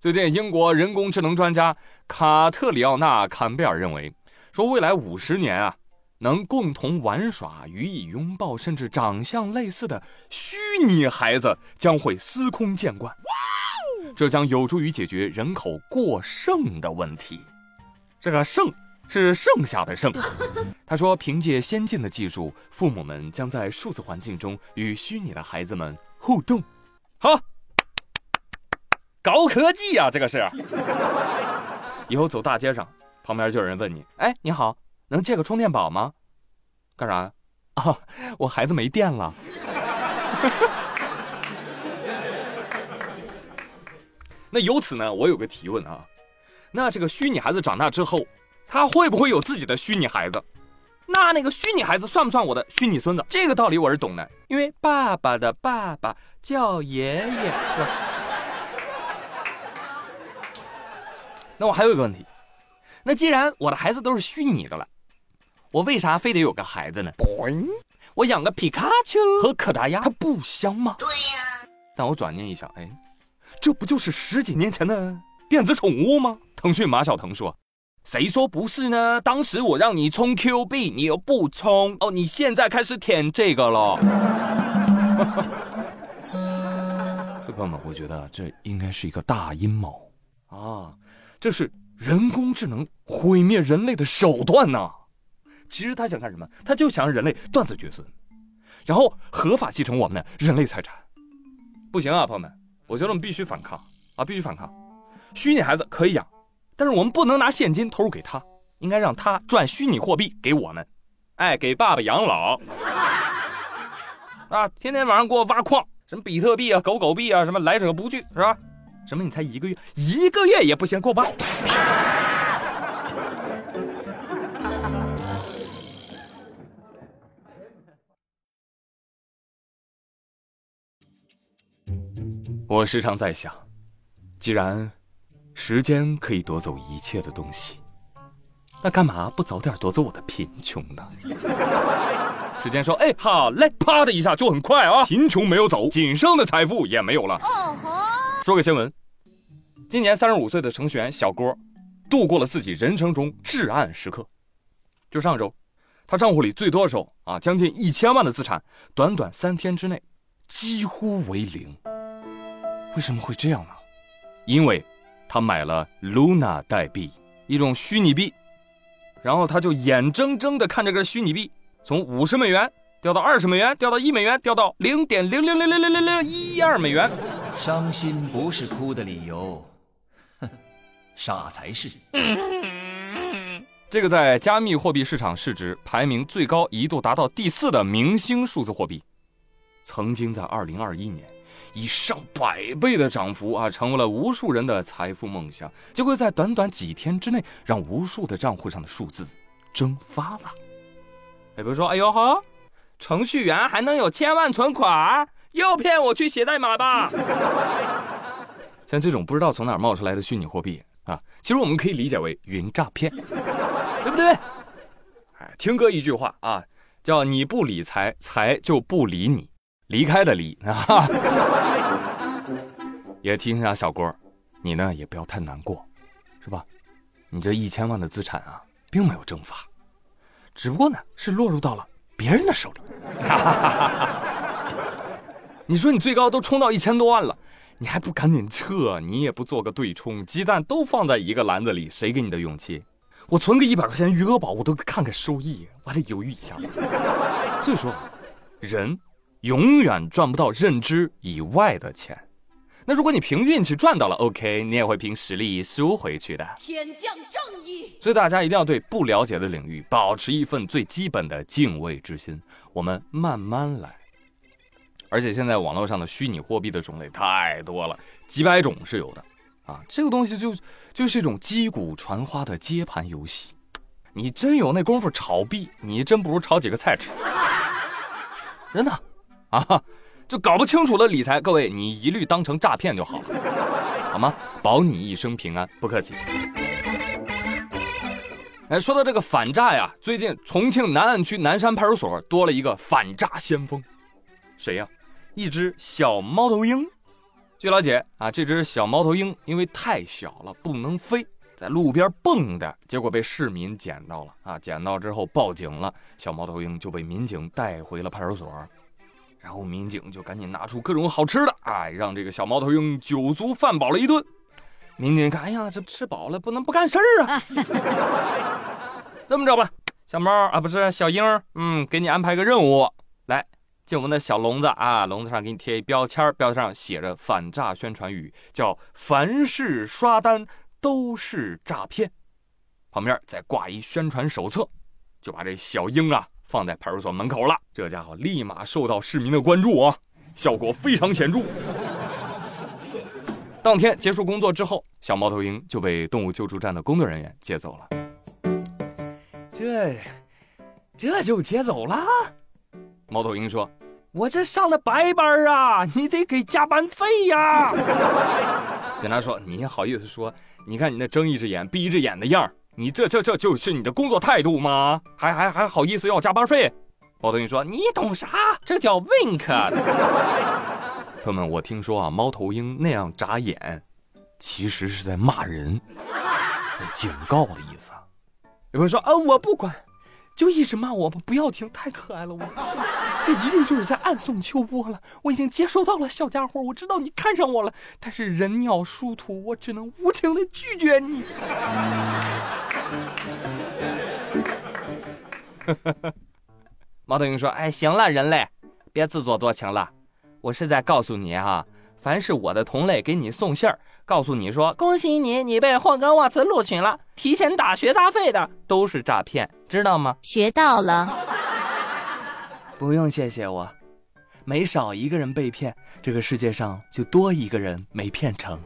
最近，英国人工智能专家卡特里奥纳·坎贝尔认为，说未来五十年啊，能共同玩耍、予以拥抱，甚至长相类似的虚拟孩子将会司空见惯。这将有助于解决人口过剩的问题。这个“剩”是剩下的“剩”。他说，凭借先进的技术，父母们将在数字环境中与虚拟的孩子们互动。好。高科技呀，这个是。以后走大街上，旁边就有人问你：“哎，你好，能借个充电宝吗？”干啥？啊，我孩子没电了。那由此呢，我有个提问啊，那这个虚拟孩子长大之后，他会不会有自己的虚拟孩子？那那个虚拟孩子算不算我的虚拟孙子？这个道理我是懂的，因为爸爸的爸爸叫爷爷。那我还有一个问题，那既然我的孩子都是虚拟的了，我为啥非得有个孩子呢？我养个皮卡丘和可达鸭，它不香吗？对呀。但我转念一想，哎，这不就是十几年前的电子宠物吗？腾讯马小腾说：“谁说不是呢？当时我让你充 Q 币，你又不充哦，你现在开始舔这个了。”朋友们，我觉得这应该是一个大阴谋啊。这是人工智能毁灭人类的手段呐！其实他想干什么？他就想让人类断子绝孙，然后合法继承我们的人类财产。不行啊，朋友们，我觉得我们必须反抗啊，必须反抗！虚拟孩子可以养，但是我们不能拿现金投入给他，应该让他赚虚拟货币给我们，哎，给爸爸养老啊！天天晚上给我挖矿，什么比特币啊、狗狗币啊，什么来者不拒，是吧？什么？你才一个月，一个月也不嫌过吧？我时常在想，既然时间可以夺走一切的东西，那干嘛不早点夺走我的贫穷呢？时间说：“哎，好嘞！”啪的一下就很快啊，贫穷没有走，仅剩的财富也没有了。哦吼！说个新闻。今年三十五岁的程序员小郭，度过了自己人生中至暗时刻。就上周，他账户里最多的时候啊，将近一千万的资产，短短三天之内几乎为零。为什么会这样呢？因为，他买了 Luna 代币，一种虚拟币，然后他就眼睁睁地看着这个虚拟币从五十美元掉到二十美元，掉到一美元，掉到零点零零零零零零零一二美元。伤心不是哭的理由。哼 傻才是。这个在加密货币市场市值排名最高，一度达到第四的明星数字货币，曾经在二零二一年以上百倍的涨幅啊，成为了无数人的财富梦想。结果在短短几天之内，让无数的账户上的数字蒸发了。哎，比如说，哎呦呵，程序员还能有千万存款？又骗我去写代码吧？像这种不知道从哪儿冒出来的虚拟货币。啊，其实我们可以理解为云诈骗，对不对？哎，听哥一句话啊，叫你不理财，财就不理你，离开的离啊。也提醒一下小郭，你呢也不要太难过，是吧？你这一千万的资产啊，并没有蒸发，只不过呢是落入到了别人的手里。你说你最高都冲到一千多万了。你还不赶紧撤？你也不做个对冲，鸡蛋都放在一个篮子里，谁给你的勇气？我存个一百块钱余额宝，我都看看收益，我还得犹豫一下。所以说，人永远赚不到认知以外的钱。那如果你凭运气赚到了，OK，你也会凭实力输回去的。天降正义。所以大家一定要对不了解的领域保持一份最基本的敬畏之心。我们慢慢来。而且现在网络上的虚拟货币的种类太多了，几百种是有的，啊，这个东西就就是一种击鼓传花的接盘游戏。你真有那功夫炒币，你真不如炒几个菜吃。真的，啊，就搞不清楚的理财，各位你一律当成诈骗就好了，好吗？保你一生平安，不客气。哎，说到这个反诈呀，最近重庆南岸区南山派出所多了一个反诈先锋，谁呀？一只小猫头鹰，据了解啊，这只小猫头鹰因为太小了，不能飞，在路边蹦的，结果被市民捡到了啊！捡到之后报警了，小猫头鹰就被民警带回了派出所。然后民警就赶紧拿出各种好吃的，哎，让这个小猫头鹰酒足饭饱了一顿。民警一看，哎呀，这吃饱了不能不干事儿啊！这么着吧，小猫啊，不是小鹰，嗯，给你安排个任务，来进我们的小笼子啊，笼子上给你贴一标签，标签上写着反诈宣传语，叫“凡是刷单都是诈骗”，旁边再挂一宣传手册，就把这小鹰啊。放在派出所门口了，这家伙立马受到市民的关注啊，效果非常显著。当天结束工作之后，小猫头鹰就被动物救助站的工作人员接走了。这，这就接走了？猫头鹰说：“我这上的白班啊，你得给加班费呀。”警察说：“你好意思说？你看你那睁一只眼闭一只眼的样儿。”你这这这就是你的工作态度吗？还还还好意思要加班费？猫头鹰说：“你懂啥？这叫 wink。”朋友们，我听说啊，猫头鹰那样眨眼，其实是在骂人，警告的意思。有人说：“啊，我不管。”就一直骂我吧，不要停，太可爱了！我这一定就是在暗送秋波了。我已经接收到了，小家伙，我知道你看上我了，但是人鸟殊途，我只能无情的拒绝你。猫头鹰说：“哎，行了，人类，别自作多情了。我是在告诉你哈，凡是我的同类给你送信儿。”告诉你说，恭喜你，你被霍格沃茨录取了，提前打学杂费的都是诈骗，知道吗？学到了，不用谢谢我，每少一个人被骗，这个世界上就多一个人没骗成。